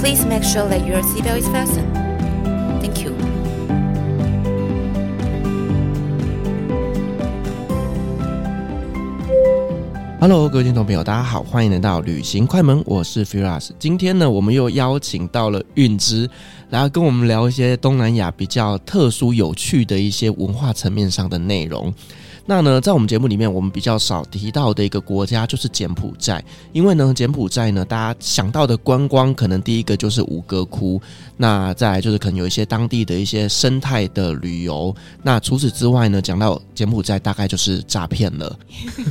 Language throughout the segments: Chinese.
Please make sure that your seatbelt is fastened. Thank you. Hello，各位听众朋友，大家好，欢迎来到旅行快门，我是 Firas。今天呢，我们又邀请到了韵之，来跟我们聊一些东南亚比较特殊、有趣的一些文化层面上的内容。那呢，在我们节目里面，我们比较少提到的一个国家就是柬埔寨，因为呢，柬埔寨呢，大家想到的观光可能第一个就是吴哥窟，那再来就是可能有一些当地的一些生态的旅游。那除此之外呢，讲到柬埔寨，大概就是诈骗了。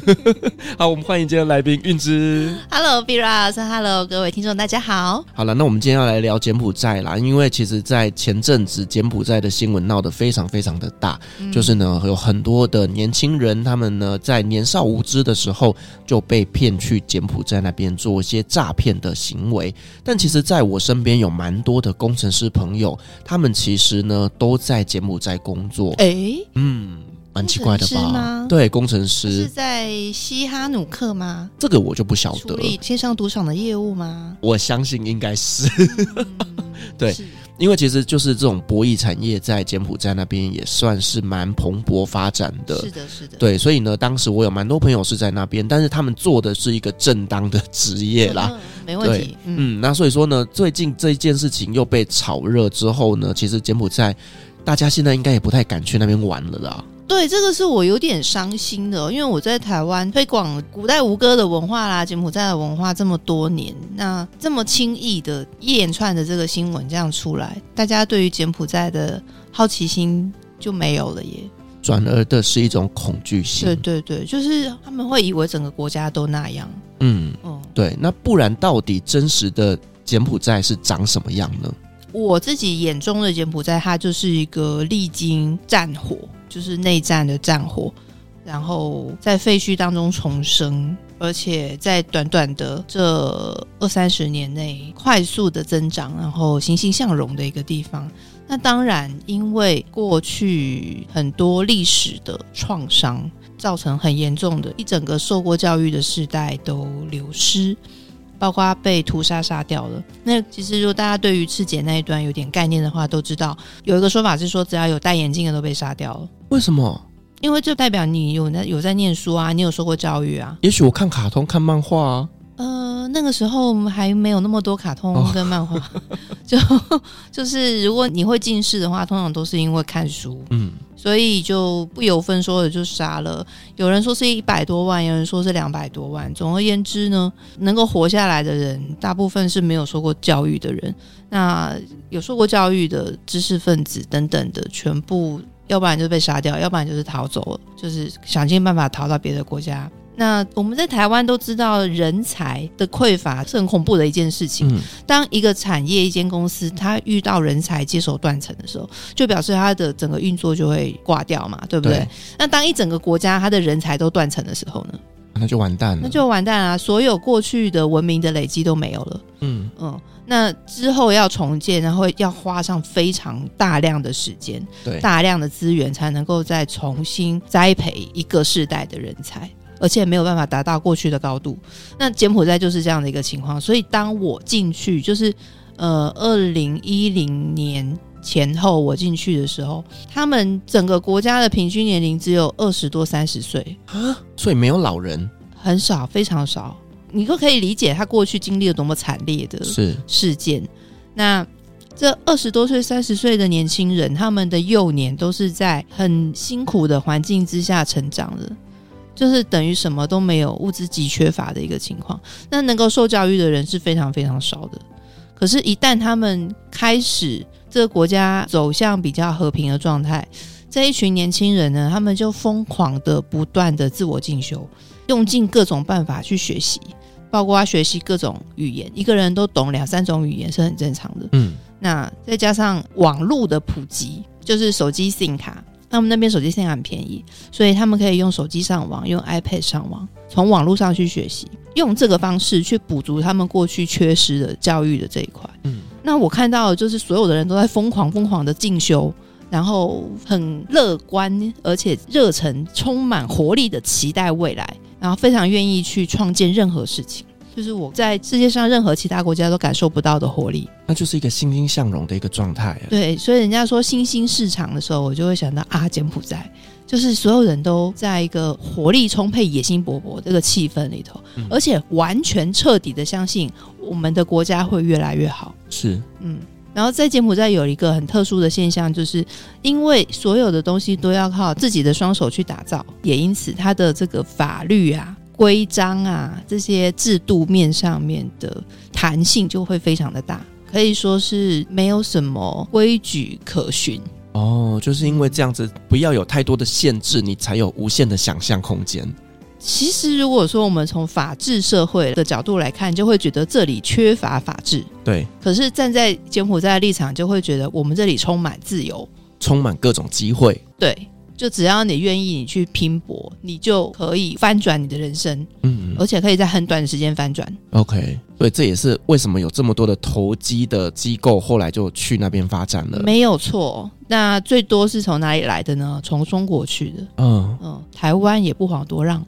好，我们欢迎今天来宾运之。Hello b i r a s Hello，各位听众，大家好。好了，那我们今天要来聊柬埔寨啦，因为其实，在前阵子柬埔寨的新闻闹得非常非常的大，嗯、就是呢，有很多的年轻。新人他们呢，在年少无知的时候就被骗去柬埔寨那边做一些诈骗的行为。但其实，在我身边有蛮多的工程师朋友，他们其实呢都在柬埔寨工作。诶、欸，嗯，蛮奇怪的吧？对，工程师是在西哈努克吗？这个我就不晓得。处理线上赌场的业务吗？我相信应该是。嗯、对。因为其实就是这种博弈产业在柬埔寨那边也算是蛮蓬勃发展的，是的，是的，对，所以呢，当时我有蛮多朋友是在那边，但是他们做的是一个正当的职业啦，嗯、没问题，嗯，嗯，那所以说呢，最近这一件事情又被炒热之后呢，其实柬埔寨大家现在应该也不太敢去那边玩了啦。对，这个是我有点伤心的，因为我在台湾推广古代吴哥的文化啦，柬埔寨的文化这么多年，那这么轻易的一连串的这个新闻这样出来，大家对于柬埔寨的好奇心就没有了耶，转而的是一种恐惧性。对对对，就是他们会以为整个国家都那样。嗯嗯，对，那不然到底真实的柬埔寨是长什么样呢？我自己眼中的柬埔寨，它就是一个历经战火。就是内战的战火，然后在废墟当中重生，而且在短短的这二三十年内快速的增长，然后欣欣向荣的一个地方。那当然，因为过去很多历史的创伤，造成很严重的，一整个受过教育的世代都流失，包括被屠杀杀掉了。那其实，如果大家对于赤柬那一段有点概念的话，都知道有一个说法是说，只要有戴眼镜的都被杀掉了。为什么？因为这代表你有在有在念书啊，你有受过教育啊。也许我看卡通、看漫画啊。呃，那个时候还没有那么多卡通跟漫画，哦、就就是如果你会近视的话，通常都是因为看书。嗯，所以就不由分说的就杀了。有人说是一百多万，有人说是两百多万。总而言之呢，能够活下来的人，大部分是没有受过教育的人。那有受过教育的知识分子等等的，全部。要不然就被杀掉，要不然就是逃走了，就是想尽办法逃到别的国家。那我们在台湾都知道，人才的匮乏是很恐怖的一件事情。嗯。当一个产业、一间公司它遇到人才接手断层的时候，就表示它的整个运作就会挂掉嘛，对不对？对。那当一整个国家它的人才都断层的时候呢？那就完蛋了，那就完蛋啊！所有过去的文明的累积都没有了。嗯嗯，那之后要重建，然后要花上非常大量的时间，对，大量的资源，才能够再重新栽培一个世代的人才，而且没有办法达到过去的高度。那柬埔寨就是这样的一个情况。所以当我进去，就是呃，二零一零年前后我进去的时候，他们整个国家的平均年龄只有二十多三十岁啊。所以没有老人，很少，非常少。你都可以理解他过去经历了多么惨烈的事件。那这二十多岁、三十岁的年轻人，他们的幼年都是在很辛苦的环境之下成长的，就是等于什么都没有，物资极缺乏的一个情况。那能够受教育的人是非常非常少的。可是，一旦他们开始这个国家走向比较和平的状态。这一群年轻人呢，他们就疯狂的不断的自我进修，用尽各种办法去学习，包括学习各种语言。一个人都懂两三种语言是很正常的。嗯，那再加上网络的普及，就是手机 SIM 卡，他们那边手机 SIM 卡很便宜，所以他们可以用手机上网，用 iPad 上网，从网络上去学习，用这个方式去补足他们过去缺失的教育的这一块。嗯，那我看到的就是所有的人都在疯狂疯狂的进修，然后很乐观，而且热忱充满活力的期待未来，然后非常愿意去创建任何事情。就是我在世界上任何其他国家都感受不到的活力，那就是一个欣欣向荣的一个状态啊。对，所以人家说新兴市场的时候，我就会想到啊，柬埔寨，就是所有人都在一个活力充沛、野心勃勃这个气氛里头，嗯，而且完全彻底的相信我们的国家会越来越好。是，嗯，然后在柬埔寨有一个很特殊的现象，就是因为所有的东西都要靠自己的双手去打造，也因此它的这个法律啊。规章啊，这些制度面上面的弹性就会非常的大，可以说是没有什么规矩可循。哦，就是因为这样子，不要有太多的限制，你才有无限的想象空间。其实，如果说我们从法治社会的角度来看，就会觉得这里缺乏法治。对。可是站在柬埔寨的立场，就会觉得我们这里充满自由，充满各种机会。对。就只要你愿意，你去拼搏，你就可以翻转你的人生，嗯，而且可以在很短的时间翻转。OK，所以这也是为什么有这么多的投机的机构后来就去那边发展了。没有错，那最多是从哪里来的呢？从中国去的。嗯嗯，台湾也不遑多让。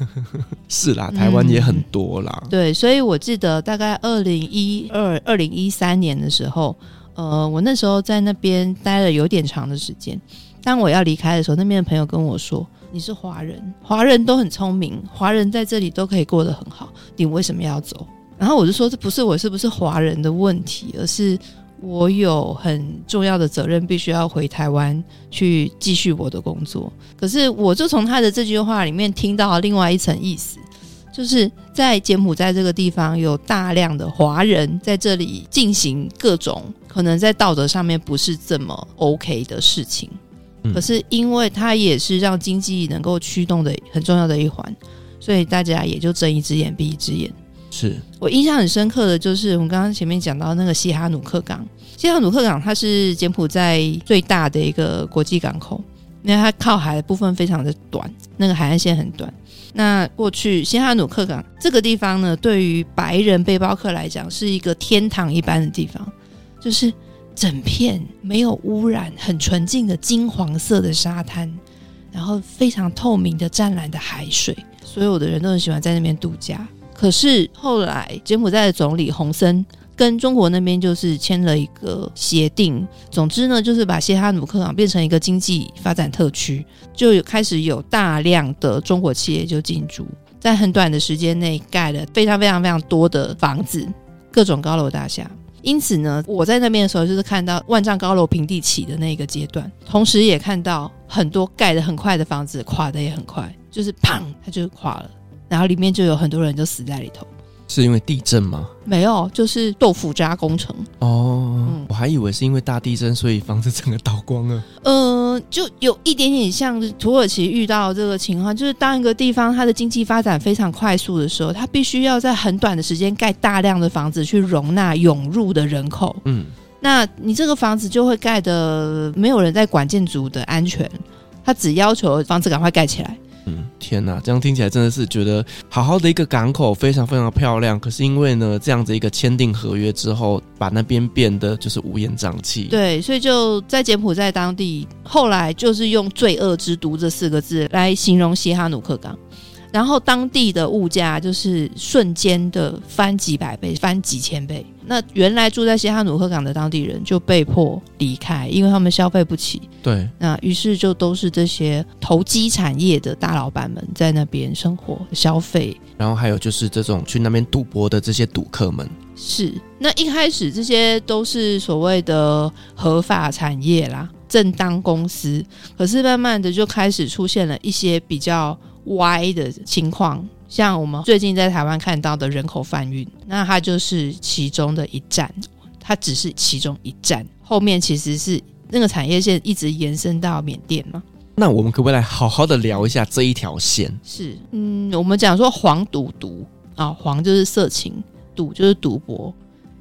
是啦，台湾也很多啦。嗯，对，所以我记得大概二零一二、二零一三年的时候，呃，我那时候在那边待了有点长的时间。当我要离开的时候，那边的朋友跟我说：“你是华人，华人都很聪明，华人在这里都可以过得很好，你为什么要走？”然后我就说：“这不是我是不是华人的问题，而是我有很重要的责任，必须要回台湾去继续我的工作。”可是我就从他的这句话里面听到了另外一层意思，就是在柬埔寨这个地方有大量的华人在这里进行各种可能在道德上面不是这么 OK 的事情。可是，因为它也是让经济能够驱动的很重要的一环，所以大家也就睁一只眼闭一只眼。是我印象很深刻的就是，我们刚刚前面讲到那个西哈努克港，西哈努克港它是柬埔寨最大的一个国际港口，因为它靠海的部分非常的短，那个海岸线很短。那过去西哈努克港这个地方呢，对于白人背包客来讲是一个天堂一般的地方，就是。整片没有污染、很纯净的金黄色的沙滩，然后非常透明的湛蓝的海水，所有的人都很喜欢在那边度假。可是后来柬埔寨的总理洪森跟中国那边就是签了一个协定，总之呢，就是把西哈努克港变成一个经济发展特区，就有开始有大量的中国企业就进驻，在很短的时间内盖了非常非常非常多的房子，各种高楼大厦。因此呢，我在那边的时候，就是看到万丈高楼平地起的那个阶段，同时也看到很多盖得很快的房子垮得也很快，就是砰，它就垮了，然后里面就有很多人就死在里头。是因为地震吗？没有，就是豆腐渣工程。哦，嗯，我还以为是因为大地震，所以房子整个倒光了。呃，就有一点点像土耳其遇到这个情况，就是当一个地方它的经济发展非常快速的时候，它必须要在很短的时间盖大量的房子去容纳涌入的人口。嗯，那你这个房子就会盖的没有人在管建筑的安全，他只要求房子赶快盖起来。嗯，天哪，这样听起来真的是觉得好好的一个港口，非常非常漂亮。可是因为呢，这样子一个签订合约之后，把那边变得就是乌烟瘴气。对，所以就在柬埔寨当地，后来就是用“罪恶之都”这四个字来形容西哈努克港。然后当地的物价就是瞬间的翻几百倍，翻几千倍。那原来住在西哈努克港的当地人就被迫离开，因为他们消费不起。对，那于是就都是这些投机产业的大老板们在那边生活消费。然后还有就是这种去那边赌博的这些赌客们。是，那一开始这些都是所谓的合法产业啦，正当公司。可是慢慢的就开始出现了一些比较。歪的情况，像我们最近在台湾看到的人口贩运，那它就是其中的一站，它只是其中一站，后面其实是那个产业线一直延伸到缅甸嘛。那我们可不可以来好好的聊一下这一条线？是，嗯，我们讲说黄赌毒啊，黄就是色情，赌就是赌博，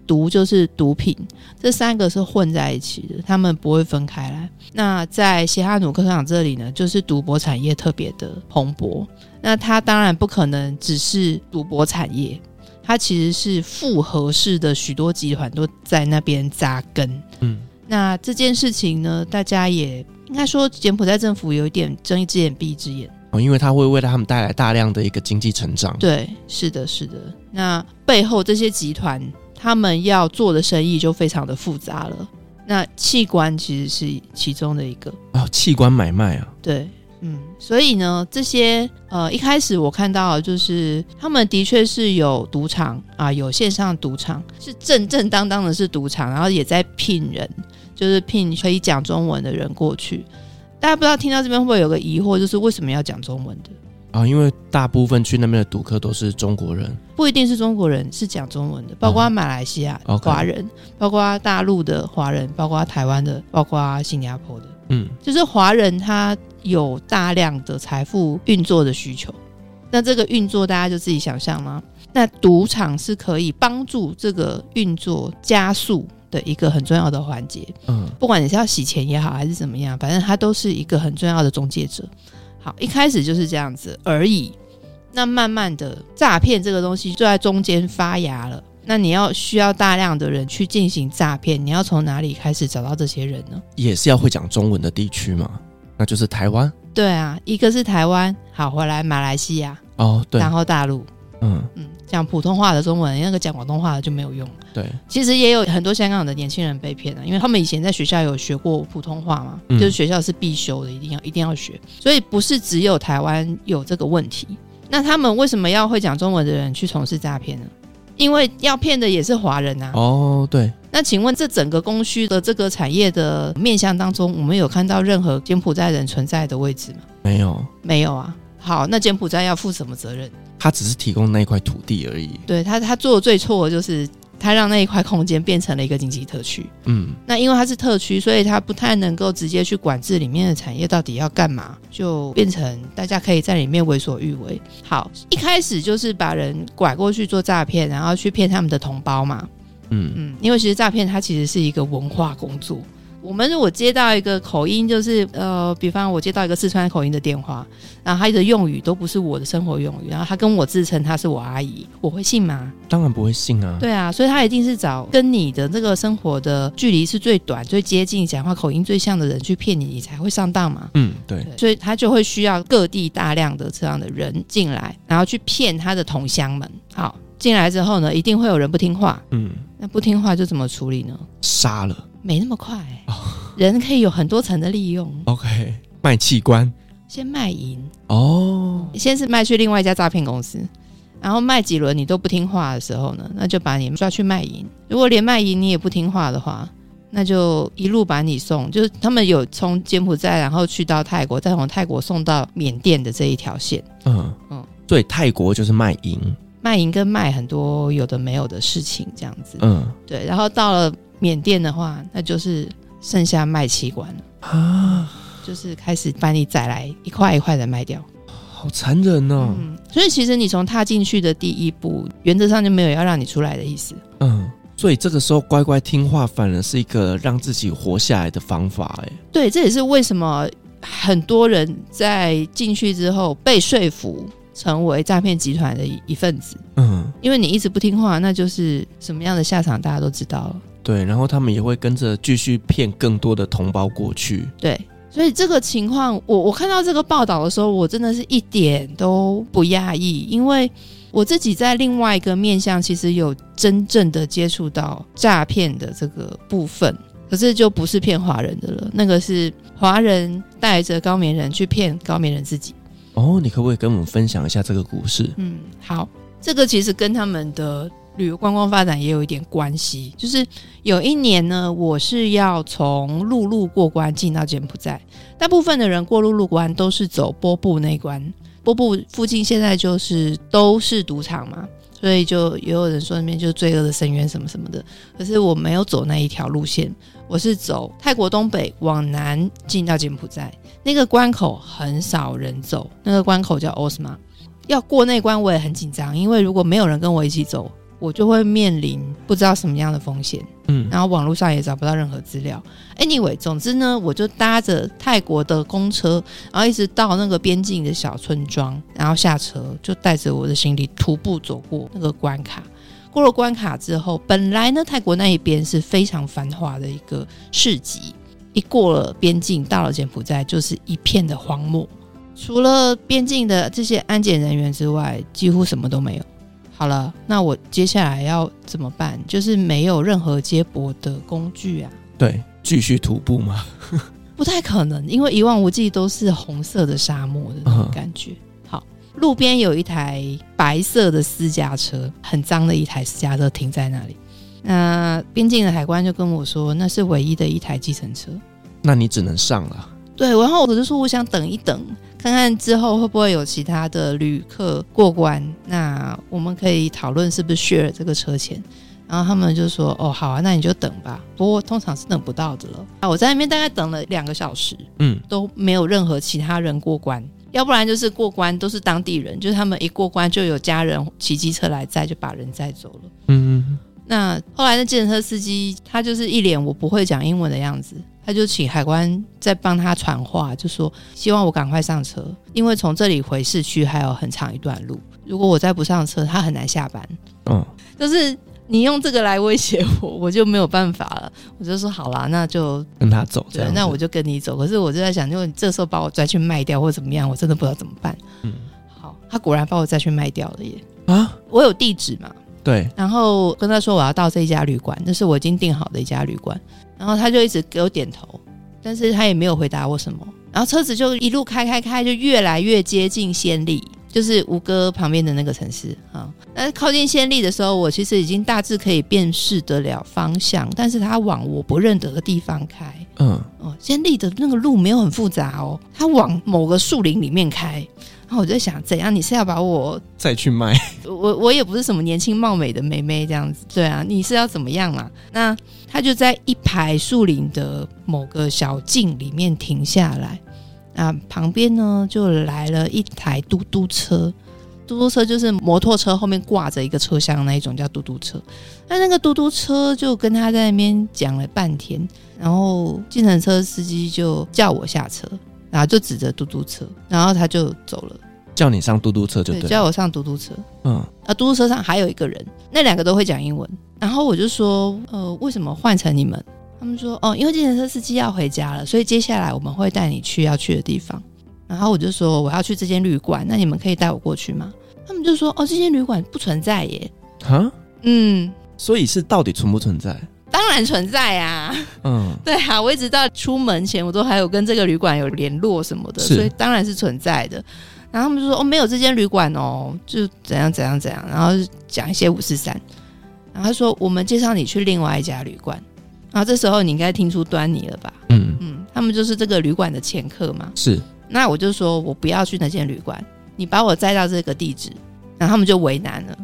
毒就是毒品，这三个是混在一起的，他们不会分开来。那在西哈努克场这里呢，就是赌博产业特别的蓬勃。那它当然不可能只是赌博产业，它其实是复合式的，许多集团都在那边扎根。嗯，那这件事情呢，大家也应该说，柬埔寨政府有一点睁一只眼闭一只眼。哦，因为它会为了他们带来大量的一个经济成长。对，是的，是的。那背后这些集团，他们要做的生意就非常的复杂了。那器官其实是其中的一个。哦，器官买卖啊。对，嗯。所以呢，这些呃，一开始我看到就是他们的确是有赌场啊，有线上赌场，是正正当当的是赌场，然后也在聘人，就是聘可以讲中文的人过去。大家不知道听到这边会不会有个疑惑，就是为什么要讲中文的啊？因为大部分去那边的赌客都是中国人，不一定是中国人，是讲中文的，包括马来西亚华人，包括大陆的华人，包括台湾的，包括新加坡的，嗯，就是华人他有大量的财富运作的需求，那这个运作大家就自己想象吗？那赌场是可以帮助这个运作加速。的一个很重要的环节，嗯，不管你是要洗钱也好，还是怎么样，反正它都是一个很重要的中介者。好，一开始就是这样子而已。那慢慢的，诈骗这个东西就在中间发芽了。那你要需要大量的人去进行诈骗，你要从哪里开始找到这些人呢？也是要会讲中文的地区嘛，那就是台湾。对啊，一个是台湾，好，回来马来西亚，哦，对，然后大陆。嗯嗯，讲普通话的中文，那个讲广东话的就没有用。对，其实也有很多香港的年轻人被骗了，因为他们以前在学校有学过普通话嘛，嗯、就是学校是必修的，一定要一定要学。所以不是只有台湾有这个问题。那他们为什么要会讲中文的人去从事诈骗呢？因为要骗的也是华人呐。哦，对。那请问这整个供需的这个产业的面向当中，我们有看到任何柬埔寨人存在的位置吗？没有，没有啊。好，那柬埔寨要负什么责任？他只是提供那一块土地而已。对他，他做的最错的就是他让那一块空间变成了一个经济特区。嗯，那因为它是特区，所以他不太能够直接去管制里面的产业到底要干嘛，就变成大家可以在里面为所欲为。好，一开始就是把人拐过去做诈骗，然后去骗他们的同胞嘛。嗯嗯，因为其实诈骗它其实是一个文化工作。我们如果接到一个口音，就是呃，比方我接到一个四川口音的电话，然后他的用语都不是我的生活用语，然后他跟我自称他是我阿姨，我会信吗？当然不会信啊。对啊，所以他一定是找跟你的这个生活的距离是最短、最接近、讲话口音最像的人去骗你，你才会上当嘛。嗯，对。对，所以他就会需要各地大量的这样的人进来，然后去骗他的同乡们。好，进来之后呢，一定会有人不听话。嗯，那不听话就怎么处理呢？杀了。没那么快，欸，oh. 人可以有很多层的利用。OK，卖器官，先卖淫哦，oh. 先是卖去另外一家诈骗公司，然后卖几轮你都不听话的时候呢，那就把你抓去卖淫。如果连卖淫你也不听话的话，那就一路把你送，就是他们有从柬埔寨然后去到泰国，再从泰国送到缅甸的这一条线。嗯嗯，对，泰国就是卖淫，卖淫跟卖很多有的没有的事情这样子。嗯，对，然后到了。缅甸的话，那就是剩下卖器官了啊，就是开始把你宰来一块一块的卖掉，好残忍哦。嗯，所以其实你从踏进去的第一步，原则上就没有要让你出来的意思。嗯，所以这个时候乖乖听话，反而是一个让自己活下来的方法。哎，对，这也是为什么很多人在进去之后被说服成为诈骗集团的一份子。嗯，因为你一直不听话，那就是什么样的下场，大家都知道了。对，然后他们也会跟着继续骗更多的同胞过去。对，所以这个情况，我我看到这个报道的时候，我真的是一点都不讶异，因为我自己在另外一个面向，其实有真正的接触到诈骗的这个部分，可是就不是骗华人的了，那个是华人带着高棉人去骗高棉人自己。哦，你可不可以跟我们分享一下这个故事？嗯，好，这个其实跟他们的。旅游观光发展也有一点关系，就是有一年呢，我是要从陆路过关进到柬埔寨，大部分的人过陆路关都是走波布那关，波布附近现在就是都是赌场嘛，所以就也有人说那边就是罪恶的深渊什么什么的。可是我没有走那一条路线，我是走泰国东北往南进到柬埔寨，那个关口很少人走，那个关口叫奥斯玛，要过那关我也很紧张，因为如果没有人跟我一起走。我就会面临不知道什么样的风险，嗯，然后网络上也找不到任何资料。Anyway，总之呢，我就搭着泰国的公车，然后一直到那个边境的小村庄，然后下车就带着我的行李徒步走过那个关卡。过了关卡之后，本来呢，泰国那一边是非常繁华的一个市集，一过了边境，到了柬埔寨就是一片的荒漠，除了边境的这些安检人员之外，几乎什么都没有。好了，那我接下来要怎么办？就是没有任何接驳的工具啊。对，继续徒步吗？不太可能，因为一望无际都是红色的沙漠的那种感觉。嗯、好，路边有一台白色的私家车，很脏的一台私家车停在那里。那边境的海关就跟我说，那是唯一的一台计程车。那你只能上了。对，然后我就说，我想等一等。看看之后会不会有其他的旅客过关，那我们可以讨论是不是 share 这个车钱。然后他们就说：“哦，好啊，那你就等吧。不过通常是等不到的了。”啊，我在那边大概等了两个小时，嗯，都没有任何其他人过关，要不然就是过关都是当地人，就是他们一过关就有家人骑机车来载，就把人载走了。嗯嗯。那后来那计程车司机他就是一脸我不会讲英文的样子。他就请海关再帮他传话，就说希望我赶快上车，因为从这里回市区还有很长一段路。如果我再不上车，他很难下班。嗯，就是你用这个来威胁我，我就没有办法了。我就说好啦，那就跟他走。对，那我就跟你走。可是我就在想，就你这时候把我拽去卖掉或怎么样，我真的不知道怎么办。嗯，好，他果然把我再去卖掉了耶。啊，我有地址嘛？对。然后跟他说我要到这一家旅馆，那是我已经订好的一家旅馆。然后他就一直给我点头，但是他也没有回答我什么。然后车子就一路开开开，就越来越接近暹粒，就是吴哥旁边的那个城市啊。那靠近暹粒的时候，我其实已经大致可以辨识得了方向，但是他往我不认得的地方开。嗯，哦，暹粒的那个路没有很复杂哦，他往某个树林里面开。然后我就在想，怎样？你是要把我再去卖？我我也不是什么年轻貌美的妹妹这样子，对啊，你是要怎么样啊？那他就在一排树林的某个小径里面停下来，那旁边呢就来了一台嘟嘟车，嘟嘟车就是摩托车后面挂着一个车厢那一种叫嘟嘟车。那那个嘟嘟车就跟他在那边讲了半天，然后计程车司机就叫我下车。然后就指着嘟嘟车，然后他就走了，叫你上嘟嘟车就对，对，叫我上嘟嘟车。嗯，啊，嘟嘟车上还有一个人，那两个都会讲英文。然后我就说，呃，为什么换成你们？他们说，哦，因为计程车司机要回家了，所以接下来我们会带你去要去的地方。然后我就说，我要去这间旅馆，那你们可以带我过去吗？他们就说，哦，这间旅馆不存在耶。哈，嗯，所以是到底存不存在？当然存在啊，嗯，对啊，我一直到出门前，我都还有跟这个旅馆有联络什么的，所以当然是存在的。然后他们就说：“哦，没有这间旅馆哦，就怎样怎样怎样。”然后讲一些五四三，然后他说：“我们介绍你去另外一家旅馆。”然后这时候你应该听出端倪了吧？嗯嗯，他们就是这个旅馆的前客嘛。是，那我就说我不要去那间旅馆，你把我载到这个地址，然后他们就为难了。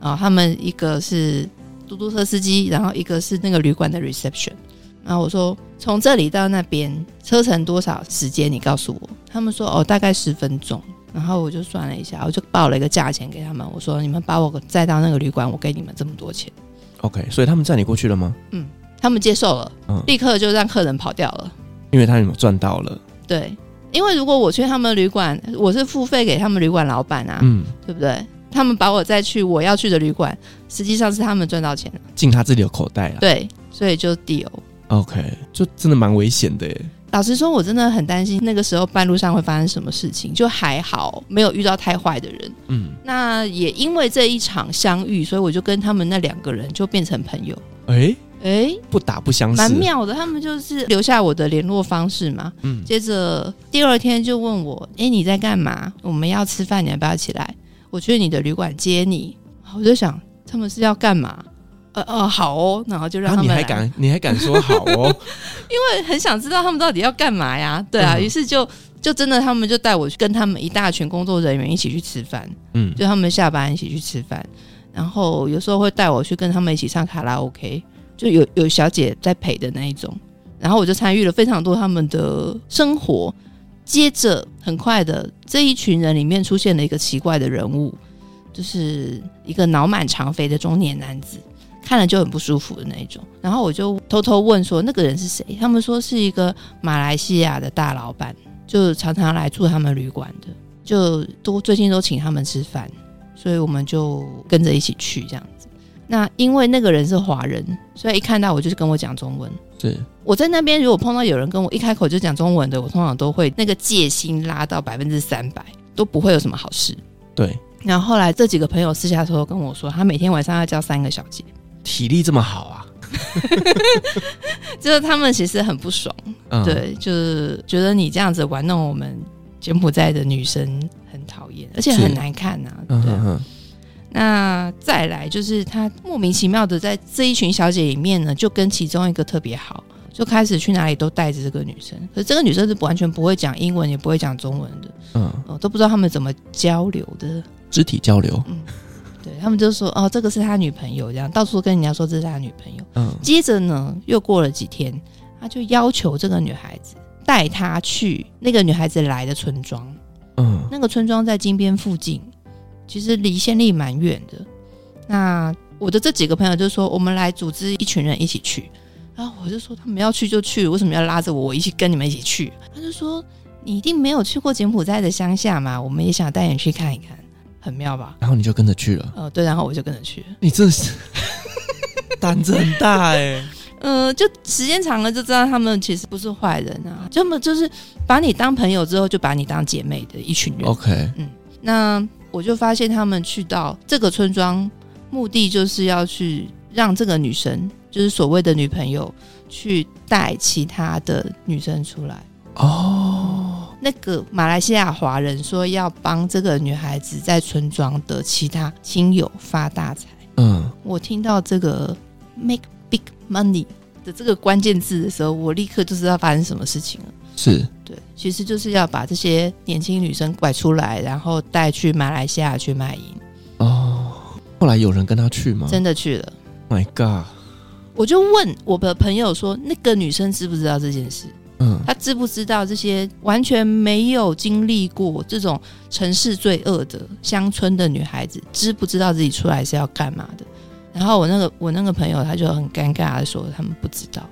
啊，他们一个是。嘟嘟车司机，然后一个是那个旅馆的 reception，然后我说，从这里到那边车程多少时间？你告诉我。他们说哦，大概十分钟。然后我就算了一下，我就报了一个价钱给他们。我说，你们把我载到那个旅馆，我给你们这么多钱。OK，所以他们载你过去了吗？嗯，他们接受了，嗯，立刻就让客人跑掉了，因为他们赚到了。对，因为如果我去他们旅馆，我是付费给他们旅馆老板啊，嗯，对不对？他们把我载去我要去的旅馆，实际上是他们赚到钱了，进他自己的口袋了。对，所以就 deal。OK，就真的蛮危险的耶。老实说，我真的很担心那个时候半路上会发生什么事情，就还好没有遇到太坏的人。嗯，那也因为这一场相遇，所以我就跟他们那两个人就变成朋友。哎哎，不打不相识，蛮妙的。他们就是留下我的联络方式嘛。嗯，接着第二天就问我：“哎，你在干嘛？我们要吃饭，你要不要起来？”我去你的旅馆接你，我就想他们是要干嘛？呃呃，好哦，然后就让他们。你还敢？你还敢说好哦？因为很想知道他们到底要干嘛呀？对啊，于、嗯、是就就真的他们就带我去跟他们一大群工作人员一起去吃饭，嗯，就他们下班一起去吃饭，然后有时候会带我去跟他们一起唱卡拉 OK，就有有小姐在陪的那一种，然后我就参与了非常多他们的生活。接着，很快的，这一群人里面出现了一个奇怪的人物，就是一个脑满肠肥的中年男子，看了就很不舒服的那一种。然后我就偷偷问说那个人是谁？他们说是一个马来西亚的大老板，就常常来住他们旅馆的，就都最近都请他们吃饭，所以我们就跟着一起去这样。那因为那个人是华人，所以一看到我就是跟我讲中文。是我在那边，如果碰到有人跟我一开口就讲中文的，我通常都会那个戒心拉到百分之三百，都不会有什么好事。对。然后后来这几个朋友私下偷偷跟我说，他每天晚上要教三个小姐，体力这么好啊？就是他们其实很不爽，嗯、对，就是觉得你这样子玩弄我们柬埔寨的女生很讨厌，而且很难看呐、啊。对。嗯哼哼那再来就是他莫名其妙的在这一群小姐里面呢，就跟其中一个特别好，就开始去哪里都带着这个女生。可是这个女生是完全不会讲英文，也不会讲中文的，嗯，哦，都不知道他们怎么交流的，肢体交流。嗯，对他们就说哦，这个是他女朋友，这样到处跟人家说这是他女朋友。嗯，接着呢，又过了几天，他就要求这个女孩子带他去那个女孩子来的村庄。嗯，那个村庄在金边附近。其实离县立蛮远的，那我的这几个朋友就说，我们来组织一群人一起去，然后我就说他们要去就去，为什么要拉着我，我一起跟你们一起去？他就说你一定没有去过柬埔寨的乡下嘛，我们也想带你去看一看，很妙吧？然后你就跟着去了，哦，对，然后我就跟着去了。你这是 胆子很大哎、欸，嗯、呃，就时间长了就知道他们其实不是坏人啊，这么就是把你当朋友之后就把你当姐妹的一群人。OK，嗯，那。我就发现他们去到这个村庄，目的就是要去让这个女生，就是所谓的女朋友，去带其他的女生出来。哦，那个马来西亚华人说要帮这个女孩子在村庄的其他亲友发大财。嗯，我听到这个 “make big money” 的这个关键字的时候，我立刻就知道发生什么事情了。是。对，其实就是要把这些年轻女生拐出来，然后带去马来西亚去卖淫。哦，后来有人跟他去吗？真的去了。My God！我就问我的朋友说，那个女生知不知道这件事？嗯，她知不知道这些完全没有经历过这种城市罪恶的乡村的女孩子，知不知道自己出来是要干嘛的？然后我那个我那个朋友他就很尴尬的说，他们不知道，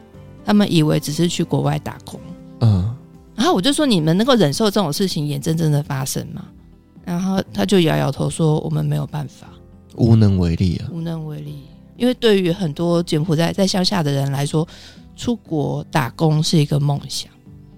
他们以为只是去国外打工。嗯。然后我就说：“你们能够忍受这种事情眼睁睁的发生吗？”然后他就摇摇头说：“我们没有办法，无能为力啊，无能为力。因为对于很多柬埔寨在乡下的人来说，出国打工是一个梦想。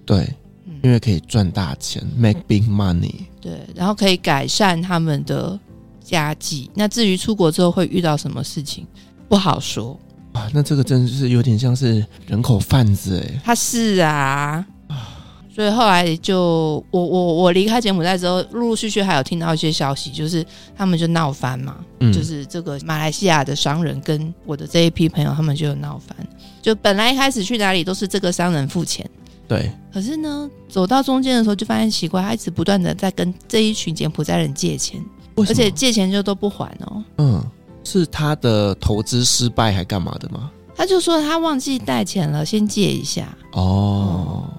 对，因为可以赚大钱，make big money。对，然后可以改善他们的家计。那至于出国之后会遇到什么事情，不好说。啊，那这个真的是有点像是人口贩子哎。他是啊。”所以后来就我我我离开柬埔寨之后，陆陆续续还有听到一些消息，就是他们就闹翻嘛，嗯，就是这个马来西亚的商人跟我的这一批朋友，他们就有闹翻。就本来一开始去哪里都是这个商人付钱，对。可是呢，走到中间的时候就发现奇怪，他一直不断的在跟这一群柬埔寨人借钱，而且借钱就都不还哦。嗯，是他的投资失败还干嘛的吗？他就说他忘记带钱了，先借一下。哦。嗯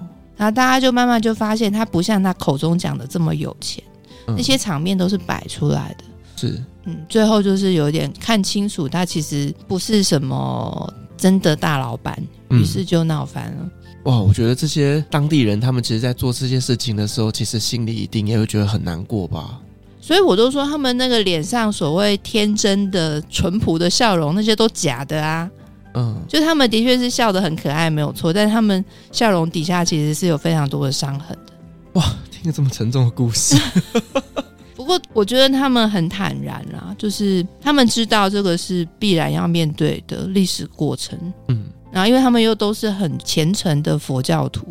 然后大家就慢慢就发现，他不像他口中讲的这么有钱，嗯、那些场面都是摆出来的。是，嗯，最后就是有点看清楚，他其实不是什么真的大老板，于、嗯、是就闹翻了。哇，我觉得这些当地人，他们其实，在做这些事情的时候，其实心里一定也会觉得很难过吧。所以我都说，他们那个脸上所谓天真的、淳朴的笑容，那些都假的啊。嗯，就他们的确是笑得很可爱，没有错，但是他们笑容底下其实是有非常多的伤痕的。哇，听了这么沉重的故事。不过我觉得他们很坦然啦，就是他们知道这个是必然要面对的历史过程。嗯，然后因为他们又都是很虔诚的佛教徒，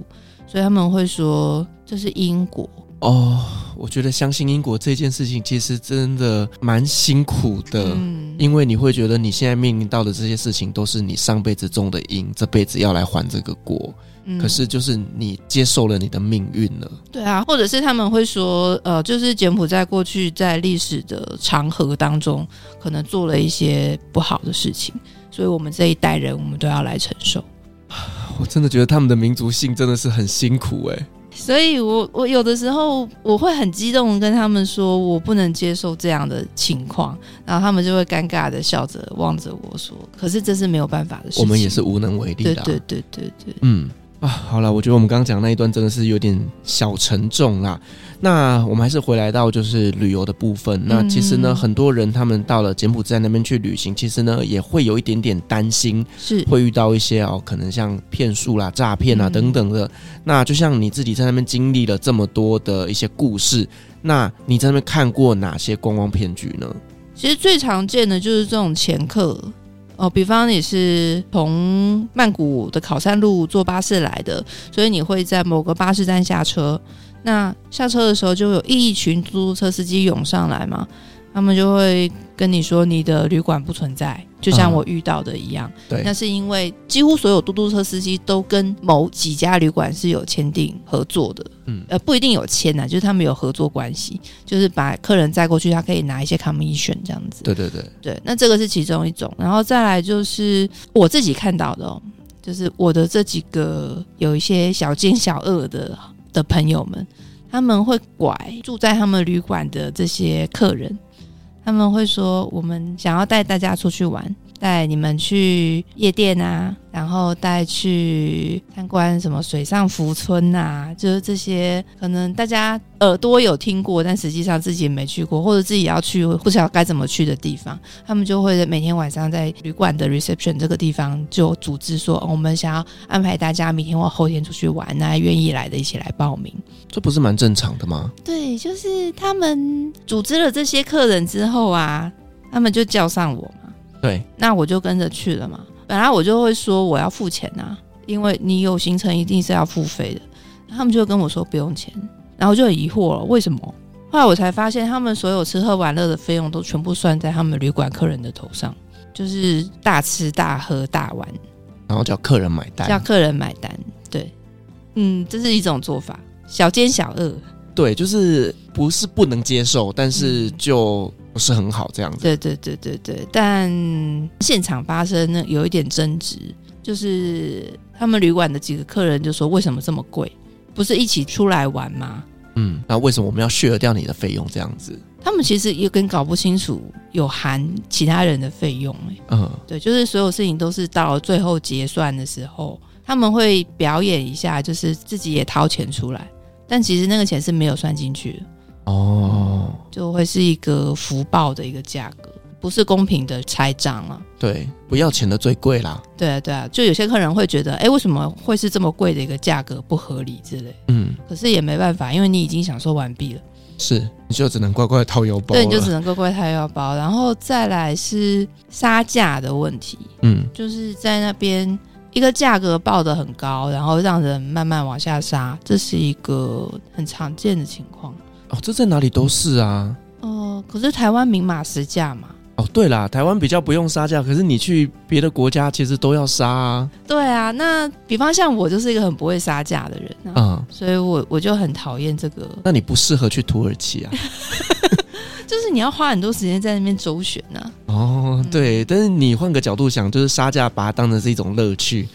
所以他们会说这是因果。哦，我觉得相信因果这件事情其实真的蛮辛苦的，嗯，因为你会觉得你现在面临到的这些事情都是你上辈子种的因，这辈子要来还这个果。嗯，可是就是你接受了你的命运了。对啊，或者是他们会说，呃，就是柬埔寨过去在历史的长河当中，可能做了一些不好的事情，所以我们这一代人，我们都要来承受。我真的觉得他们的民族性真的是很辛苦哎。所以我我有的时候我会很激动，跟他们说我不能接受这样的情况，然后他们就会尴尬的笑着望着我说：“可是这是没有办法的事情。”我们也是无能为力的。对对对对对，嗯。啊，好了，我觉得我们刚刚讲的那一段真的是有点小沉重啦。那我们还是回来到就是旅游的部分。那其实呢，嗯、很多人他们到了柬埔寨那边去旅行，其实呢也会有一点点担心，是会遇到一些哦，可能像骗术啦、诈骗啊等等的。嗯、那就像你自己在那边经历了这么多的一些故事，那你在那边看过哪些观光骗局呢？其实最常见的就是这种前客。哦，比方你是从曼谷的考山路坐巴士来的，所以你会在某个巴士站下车。那下车的时候，就有一群出租车司机涌上来嘛。他们就会跟你说你的旅馆不存在，就像我遇到的一样。嗯、对，那是因为几乎所有嘟嘟车司机都跟某几家旅馆是有签订合作的。嗯，呃，不一定有签呐，就是他们有合作关系，就是把客人载过去，他可以拿一些 commission 这样子。对对对对，那这个是其中一种，然后再来就是我自己看到的哦，就是我的这几个有一些小奸小恶的的朋友们，他们会拐住在他们旅馆的这些客人。他们会说：“我们想要带大家出去玩，带你们去夜店啊，然后带去参观什么水上浮村啊，就是这些可能大家耳朵有听过，但实际上自己没去过，或者自己要去不知道该怎么去的地方，他们就会每天晚上在旅馆的 reception 这个地方就组织说，我们想要安排大家明天或后天出去玩，那愿意来的一起来报名。这不是蛮正常的吗？对，就是他们组织了这些客人之后啊，他们就叫上我嘛。对，那我就跟着去了嘛。本来我就会说我要付钱啊，因为你有行程一定是要付费的。他们就跟我说不用钱，然后就很疑惑了，为什么？后来我才发现，他们所有吃喝玩乐的费用都全部算在他们旅馆客人的头上，就是大吃大喝大玩，然后叫客人买单，叫客人买单。对，嗯，这是一种做法。小奸小恶，对，就是不是不能接受，但是就不是很好这样子。对对对对对，但现场发生呢，有一点争执，就是他们旅馆的几个客人就说：“为什么这么贵？不是一起出来玩吗？”嗯，那为什么我们要削掉你的费用这样子？他们其实也跟搞不清楚有含其他人的费用哎。嗯，对，就是所有事情都是到最后结算的时候，他们会表演一下，就是自己也掏钱出来。但其实那个钱是没有算进去的哦，就会是一个福报的一个价格，不是公平的拆账啊。对，不要钱的最贵啦。对啊，对啊，就有些客人会觉得，哎，为什么会是这么贵的一个价格，不合理之类。嗯，可是也没办法，因为你已经享受完毕了。是，你就只能乖乖掏腰包。对，你就只能乖乖掏腰包，然后再来是杀价的问题。嗯，就是在那边。一个价格报的很高，然后让人慢慢往下杀，这是一个很常见的情况。哦，这在哪里都是啊。哦、呃，可是台湾明码实价嘛。哦，对啦，台湾比较不用杀价，可是你去别的国家其实都要杀啊。对啊，那比方像我就是一个很不会杀价的人啊，嗯，所以我我就很讨厌这个。那你不适合去土耳其啊。就是你要花很多时间在那边周旋呢、啊。哦，对，但是你换个角度想，就是杀价把它当成是一种乐趣，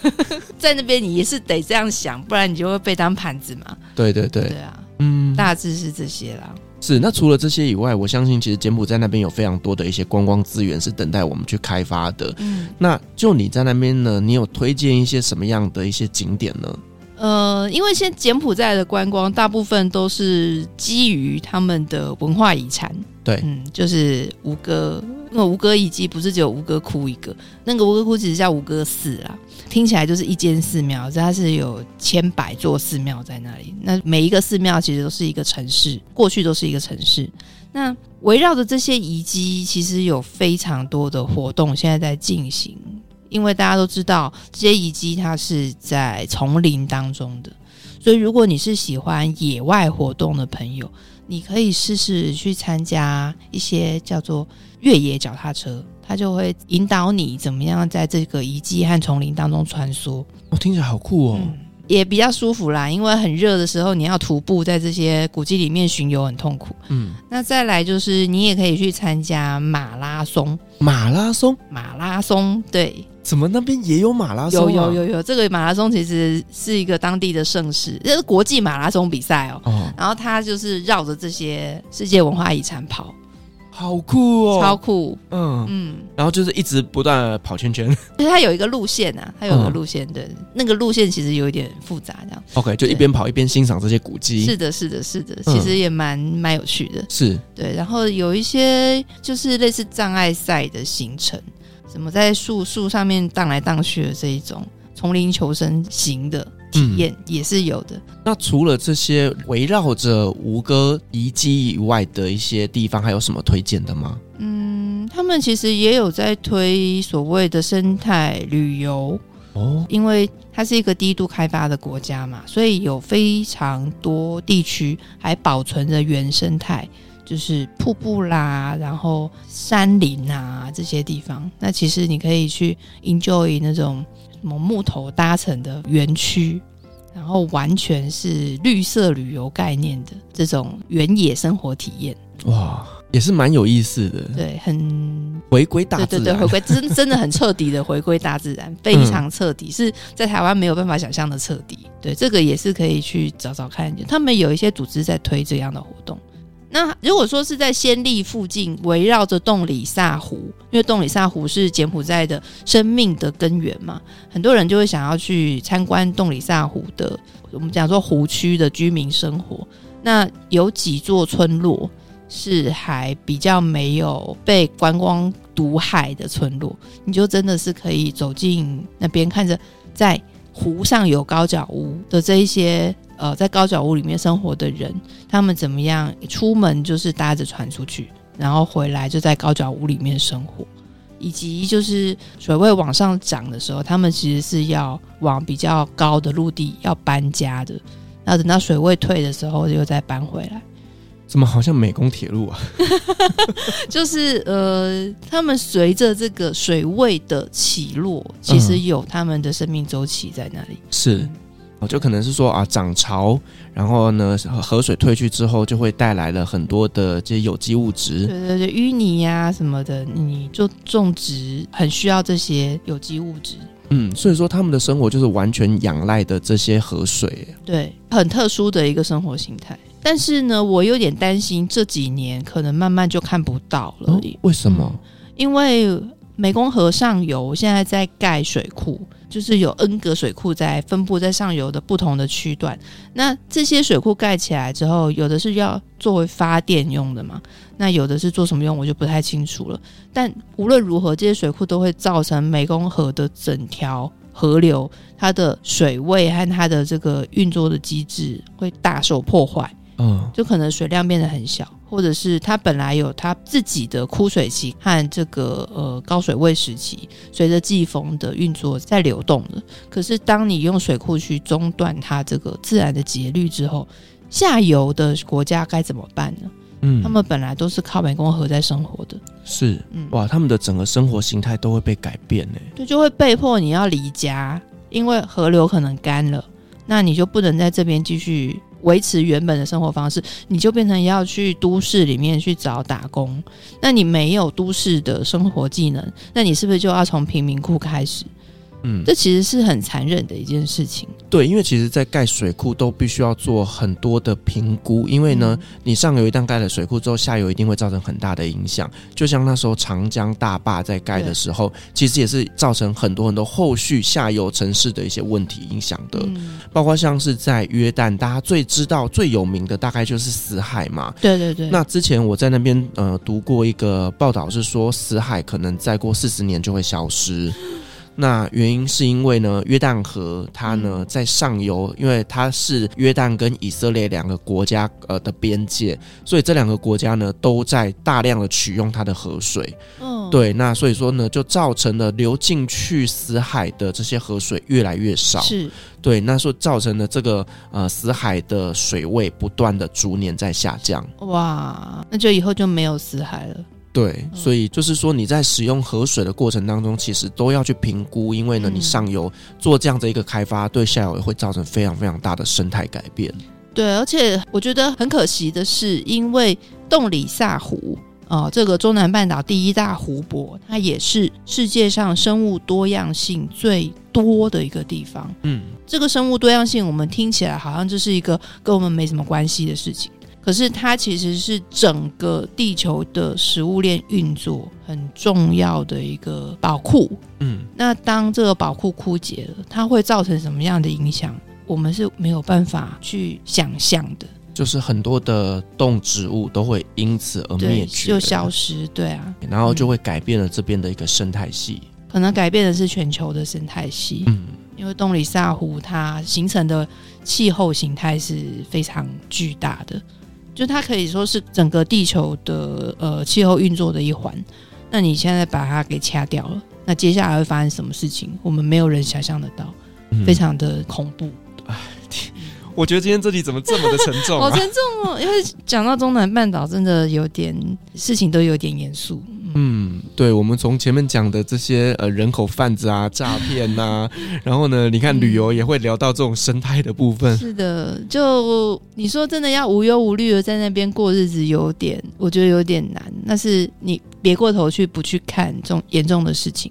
在那边你也是得这样想，不然你就会被当盘子嘛。对对对，对啊，嗯，大致是这些啦。是，那除了这些以外，我相信其实柬埔寨那边有非常多的一些观光资源是等待我们去开发的。嗯，那就你在那边呢，你有推荐一些什么样的一些景点呢？呃，因为现在柬埔寨的观光大部分都是基于他们的文化遗产，对，嗯，就是吴哥，那个吴哥遗迹不是只有吴哥窟一个，那个吴哥窟其实叫吴哥寺啊，听起来就是一间寺庙，它是有千百座寺庙在那里，那每一个寺庙其实都是一个城市，过去都是一个城市，那围绕着这些遗迹，其实有非常多的活动现在在进行。因为大家都知道这些遗迹它是在丛林当中的，所以如果你是喜欢野外活动的朋友，你可以试试去参加一些叫做越野脚踏车，它就会引导你怎么样在这个遗迹和丛林当中穿梭。哦，听起来好酷哦！嗯也比较舒服啦，因为很热的时候，你要徒步在这些古迹里面巡游很痛苦。嗯，那再来就是你也可以去参加马拉松。马拉松，马拉松，对，怎么那边也有马拉松？有有有有，这个马拉松其实是一个当地的盛事，这是国际马拉松比赛哦。哦，然后它就是绕着这些世界文化遗产跑。好酷哦，超酷，嗯嗯，然后就是一直不断的跑圈圈，因为它有一个路线啊，它有一个路线，对，那个路线其实有一点复杂，这样。OK，就一边跑一边欣赏这些古迹。是的，是的，是的，其实也蛮蛮有趣的。是，对，然后有一些就是类似障碍赛的行程，什么在树树上面荡来荡去的这一种丛林求生型的。体验也是有的。那除了这些围绕着吴哥遗迹以外的一些地方，还有什么推荐的吗？嗯，他们其实也有在推所谓的生态旅游哦，因为它是一个低度开发的国家嘛，所以有非常多地区还保存着原生态，就是瀑布啦，然后山林啊这些地方。那其实你可以去 enjoy 那种。什么木头搭成的园区，然后完全是绿色旅游概念的这种原野生活体验，哇，也是蛮有意思的。对，很回归大自然，对对对，回归真真的很彻底的回归大自然，非常彻底，嗯、是在台湾没有办法想象的彻底。对，这个也是可以去找找看，他们有一些组织在推这样的活动。那如果说是在暹粒附近围绕着洞里萨湖，因为洞里萨湖是柬埔寨的生命的根源嘛，很多人就会想要去参观洞里萨湖的，我们讲说湖区的居民生活。那有几座村落是还比较没有被观光毒害的村落，你就真的是可以走进那边，看着在湖上有高脚屋的这一些。呃，在高脚屋里面生活的人，他们怎么样？出门就是搭着船出去，然后回来就在高脚屋里面生活，以及就是水位往上涨的时候，他们其实是要往比较高的陆地要搬家的。然后等到水位退的时候，又再搬回来。怎么好像美工铁路啊？就是呃，他们随着这个水位的起落，其实有他们的生命周期在那里。嗯、是。就可能是说啊，涨潮，然后呢，河水退去之后，就会带来了很多的这些有机物质。对对对，淤泥呀什么的，你就种植很需要这些有机物质。嗯，所以说他们的生活就是完全仰赖的这些河水。对，很特殊的一个生活形态。但是呢，我有点担心这几年可能慢慢就看不到了。哦，为什么？嗯，因为湄公河上游现在在盖水库。就是有 N 个水库在分布在上游的不同的区段，那这些水库盖起来之后，有的是要作为发电用的嘛，那有的是做什么用，我就不太清楚了。但无论如何，这些水库都会造成湄公河的整条河流，它的水位和它的这个运作的机制会大受破坏。嗯，就可能水量变得很小，或者是它本来有它自己的枯水期和这个呃高水位时期，随着季风的运作在流动的。可是当你用水库去中断它这个自然的节律之后，下游的国家该怎么办呢？嗯，他们本来都是靠湄公河在生活的，是，嗯，哇，他们的整个生活形态都会被改变呢。对，就会被迫你要离家，因为河流可能干了，那你就不能在这边继续。维持原本的生活方式，你就变成要去都市里面去找打工。那你没有都市的生活技能，那你是不是就要从贫民窟开始？嗯，这其实是很残忍的一件事情。对，因为其实，在盖水库都必须要做很多的评估，因为呢，嗯、你上游一旦盖了水库之后，下游一定会造成很大的影响。就像那时候长江大坝在盖的时候，其实也是造成很多很多后续下游城市的一些问题影响的。嗯、包括像是在约旦，大家最知道最有名的大概就是死海嘛。对对对。那之前我在那边呃读过一个报道，是说死海可能再过四十年就会消失。那原因是因为呢，约旦河它呢在上游，因为它是约旦跟以色列两个国家呃的边界，所以这两个国家呢都在大量的取用它的河水。嗯，对，那所以说呢，就造成了流进去死海的这些河水越来越少。是，对，那说造成了这个呃死海的水位不断的逐年在下降。哇，那就以后就没有死海了。对，所以就是说你在使用河水的过程当中，其实都要去评估，因为呢，你上游做这样的一个开发，对下游也会造成非常非常大的生态改变。对，而且我觉得很可惜的是，因为洞里萨湖啊，这个中南半岛第一大湖泊，它也是世界上生物多样性最多的一个地方。嗯，这个生物多样性，我们听起来好像就是一个跟我们没什么关系的事情，可是它其实是整个地球的食物链运作很重要的一个宝库。嗯，那当这个宝库枯竭了，它会造成什么样的影响？我们是没有办法去想象的。就是很多的动植物都会因此而灭绝，就消失，对啊，然后就会改变了这边的一个生态系，可能改变的是全球的生态系，嗯，因为东里萨湖它形成的气候形态是非常巨大的，就它可以说是整个地球的呃气候运作的一环。那你现在把它给掐掉了，那接下来会发生什么事情？我们没有人想象得到，非常的恐怖。我觉得今天这里怎么这么的沉重啊？好沉重哦！因为讲到中南半岛，真的有点事情都有点严肃。嗯，对，我们从前面讲的这些呃人口贩子啊、诈骗呐，然后呢，你看旅游也会聊到这种生态的部分。是的，就你说真的要无忧无虑的在那边过日子，有点我觉得有点难。那是你别过头去不去看这种严重的事情。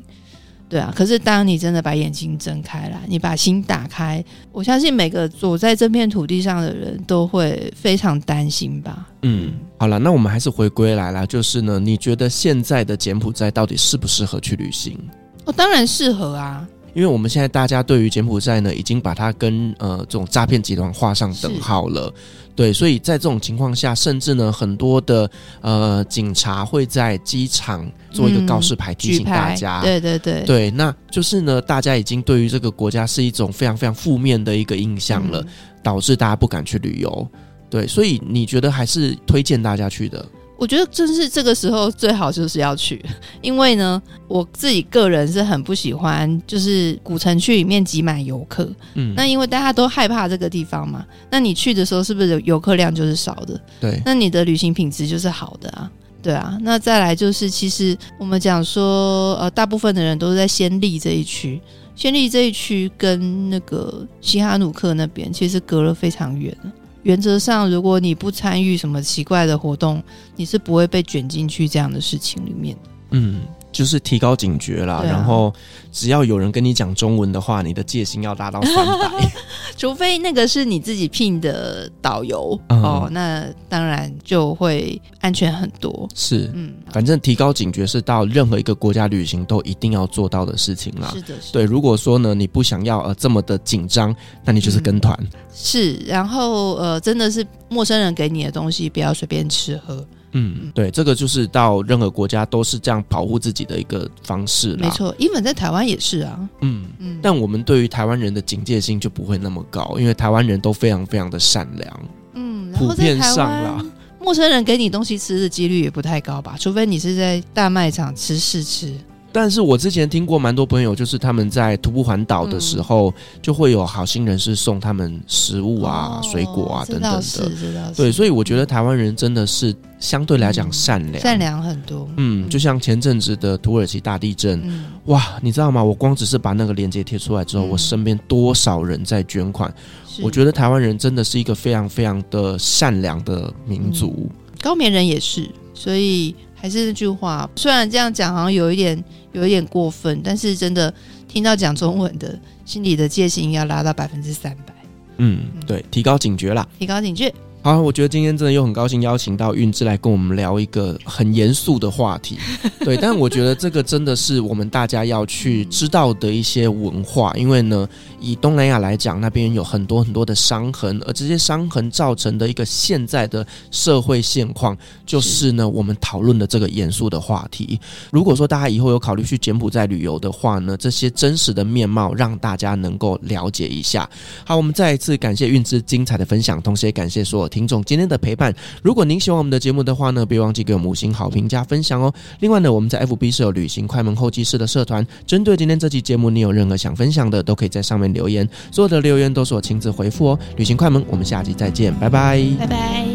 对啊，可是当你真的把眼睛睁开来，你把心打开，我相信每个走在这片土地上的人都会非常担心吧。嗯，好了，那我们还是回归来了，就是呢，你觉得现在的柬埔寨到底适不适合去旅行？哦，当然适合啊。因为我们现在大家对于柬埔寨呢，已经把它跟呃这种诈骗集团画上等号了，对，所以在这种情况下，甚至呢很多的呃警察会在机场做一个告示牌提醒大家，对对对，对，那就是呢大家已经对于这个国家是一种非常非常负面的一个印象了，导致大家不敢去旅游，对，所以你觉得还是推荐大家去的？我觉得正是这个时候最好就是要去，因为呢，我自己个人是很不喜欢就是古城区里面挤满游客，嗯，那因为大家都害怕这个地方嘛，那你去的时候是不是游客量就是少的？对，那你的旅行品质就是好的啊，对啊，那再来就是其实我们讲说，呃，大部分的人都是在暹粒这一区，暹粒这一区跟那个西哈努克那边其实隔了非常远。原则上，如果你不参与什么奇怪的活动，你是不会被卷进去这样的事情里面。嗯。就是提高警觉啦，啊、然后只要有人跟你讲中文的话，你的戒心要达到三百，除非那个是你自己聘的导游、嗯、哦，那当然就会安全很多。是，嗯，反正提高警觉是到任何一个国家旅行都一定要做到的事情啦。是的，是的，对。如果说呢，你不想要呃这么的紧张，那你就是跟团、嗯。是，然后呃，真的是陌生人给你的东西，不要随便吃喝。嗯，对，这个就是到任何国家都是这样保护自己的一个方式。没错，even 在台湾也是啊。嗯嗯，但我们对于台湾人的警戒心就不会那么高，因为台湾人都非常非常的善良。嗯，普遍上啦，陌生人给你东西吃的几率也不太高吧？除非你是在大卖场吃试吃。但是我之前听过蛮多朋友，就是他们在徒步环岛的时候，嗯、就会有好心人士送他们食物啊、哦、水果啊等等的。对，所以我觉得台湾人真的是相对来讲善良，嗯、善良很多。嗯，就像前阵子的土耳其大地震，嗯、哇，你知道吗？我光只是把那个链接贴出来之后，嗯、我身边多少人在捐款？我觉得台湾人真的是一个非常非常的善良的民族。嗯、高棉人也是，所以。还是那句话，虽然这样讲好像有一点有一点过分，但是真的听到讲中文的，心里的戒心要拉到百分之三百。嗯，对，提高警觉啦，提高警觉。好，我觉得今天真的又很高兴邀请到韵芝来跟我们聊一个很严肃的话题，对，但我觉得这个真的是我们大家要去知道的一些文化，因为呢，以东南亚来讲，那边有很多很多的伤痕，而这些伤痕造成的一个现在的社会现况，就是呢，我们讨论的这个严肃的话题。如果说大家以后有考虑去柬埔寨旅游的话呢，这些真实的面貌让大家能够了解一下。好，我们再一次感谢韵芝精彩的分享，同时也感谢所有。听众今天的陪伴，如果您喜欢我们的节目的话呢，别忘记给我五星好评加分享哦。另外呢，我们在 FB 是有旅行快门候机室的社团，针对今天这期节目，你有任何想分享的，都可以在上面留言，所有的留言都是我亲自回复哦。旅行快门，我们下期再见，拜拜，拜拜。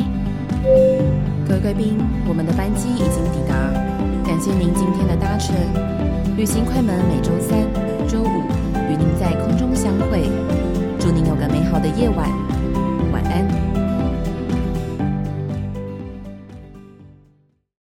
各位贵宾，我们的班机已经抵达，感谢您今天的搭乘。旅行快门每周三、周五与您在空中相会，祝您有个美好的夜晚。晚安